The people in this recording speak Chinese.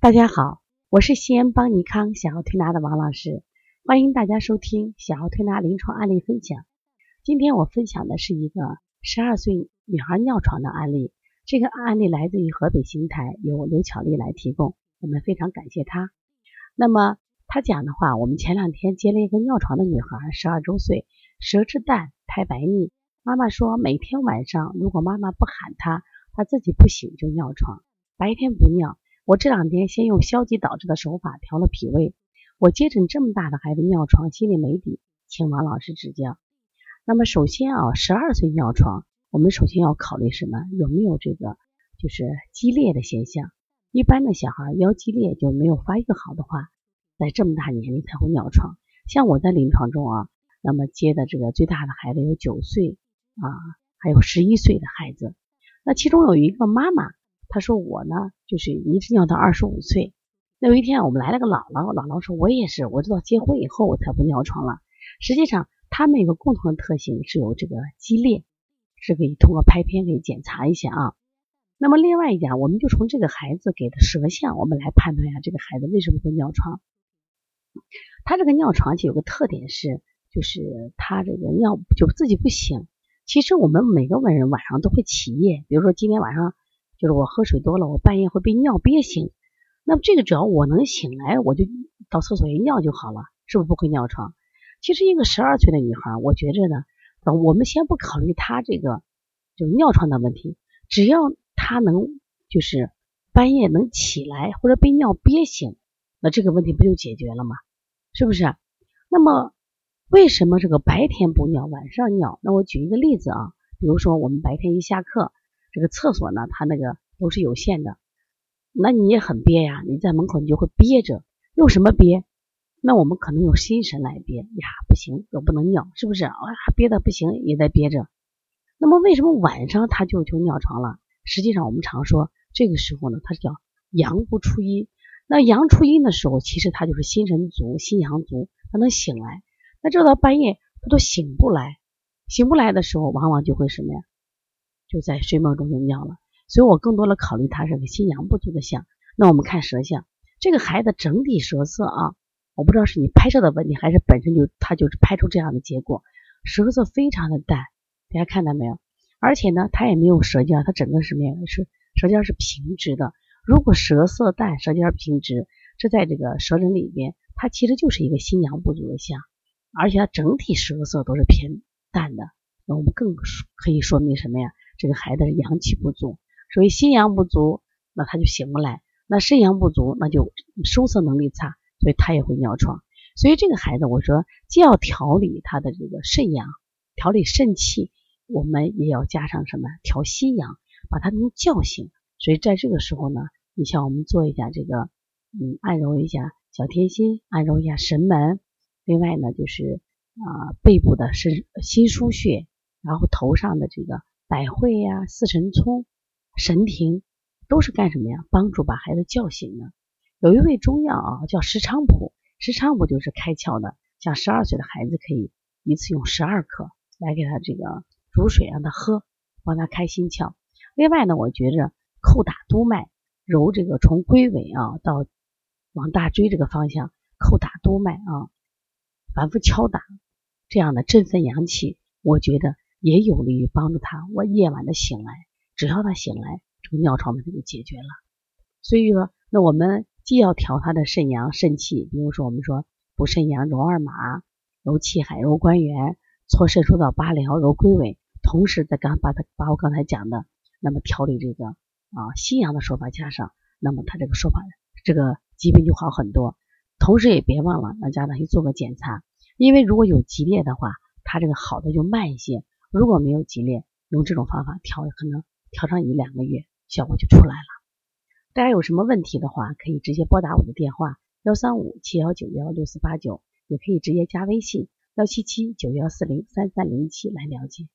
大家好，我是西安邦尼康小儿推拿的王老师，欢迎大家收听小儿推拿临床案例分享。今天我分享的是一个十二岁女孩尿床的案例，这个案例来自于河北邢台，由刘巧丽来提供，我们非常感谢她。那么她讲的话，我们前两天接了一个尿床的女孩，十二周岁，舌质淡，苔白腻。妈妈说，每天晚上如果妈妈不喊她，她自己不醒就尿床，白天不尿。我这两天先用消极导致的手法调了脾胃，我接诊这么大的孩子尿床，心里没底，请王老师指教。那么首先啊，十二岁尿床，我们首先要考虑什么？有没有这个就是激烈的现象？一般的小孩腰肌裂就没有发育好的话，在这么大年龄才会尿床。像我在临床中啊，那么接的这个最大的孩子有九岁啊，还有十一岁的孩子，那其中有一个妈妈。他说我呢，就是一直尿到二十五岁。那有一天我们来了个姥姥，姥姥说我也是，我知道结婚以后我才不尿床了。实际上，他们有个共同的特性是有这个激烈，是可以通过拍片可以检查一下啊。那么另外一点，我们就从这个孩子给的舌象，我们来判断一下这个孩子为什么会尿床。他这个尿床就有个特点是，就是他这个尿就自己不醒。其实我们每个文人晚上都会起夜，比如说今天晚上。就是我喝水多了，我半夜会被尿憋醒。那么这个只要我能醒来，我就到厕所一尿就好了，是不是不会尿床？其实一个十二岁的女孩，我觉着呢，我们先不考虑她这个就尿床的问题，只要她能就是半夜能起来或者被尿憋醒，那这个问题不就解决了吗？是不是？那么为什么这个白天不尿，晚上尿？那我举一个例子啊，比如说我们白天一下课。这个厕所呢，它那个都是有限的，那你也很憋呀，你在门口你就会憋着，用什么憋？那我们可能用心神来憋呀，不行，我不能尿，是不是？啊，憋的不行，也在憋着。那么为什么晚上他就就尿床了？实际上我们常说，这个时候呢，它叫阳不出阴。那阳出阴的时候，其实他就是心神足，心阳足，他能醒来。那这到半夜他都醒不来，醒不来的时候，往往就会什么呀？就在睡梦中就尿了，所以我更多的考虑他是个心阳不足的象。那我们看舌象，这个孩子整体舌色啊，我不知道是你拍摄的问题，还是本身就他就是拍出这样的结果，舌色非常的淡，大家看到没有？而且呢，他也没有舌尖，他整个是什么呀？是舌尖是平直的。如果舌色淡，舌尖平直，这在这个舌诊里边，它其实就是一个心阳不足的象，而且它整体舌色都是偏淡的。那我们更可以说明什么呀？这个孩子阳气不足，所以心阳不足，那他就醒不来；那肾阳不足，那就收涩能力差，所以他也会尿床。所以这个孩子，我说既要调理他的这个肾阳，调理肾气，我们也要加上什么？调心阳，把他能叫醒。所以在这个时候呢，你像我们做一下这个，嗯，按揉一下小天心，按揉一下神门。另外呢，就是啊，背部的肾心腧穴，然后头上的这个。百会呀、四神聪、神庭都是干什么呀？帮助把孩子叫醒的。有一味中药啊，叫石菖蒲，石菖蒲就是开窍的。像十二岁的孩子可以一次用十二克来给他这个煮水让他喝，帮他开心窍。另外呢，我觉着叩打督脉，揉这个从龟尾啊到往大椎这个方向叩打督脉啊，反复敲打，这样的振奋阳气，我觉得。也有利于帮助他，我夜晚的醒来，只要他醒来，这个尿床问题就解决了。所以说，那我们既要调他的肾阳肾气，比如说我们说补肾阳揉二马、揉气海、揉关元、搓肾腧到八髎、揉龟尾，同时再刚把他把我刚才讲的，那么调理这个啊心阳的手法加上，那么他这个手法这个疾病就好很多。同时也别忘了让家长去做个检查，因为如果有激烈的话，他这个好的就慢一些。如果没有激烈，用这种方法调，可能调上一两个月，效果就出来了。大家有什么问题的话，可以直接拨打我的电话幺三五七幺九幺六四八九，也可以直接加微信幺七七九幺四零三三零七来了解。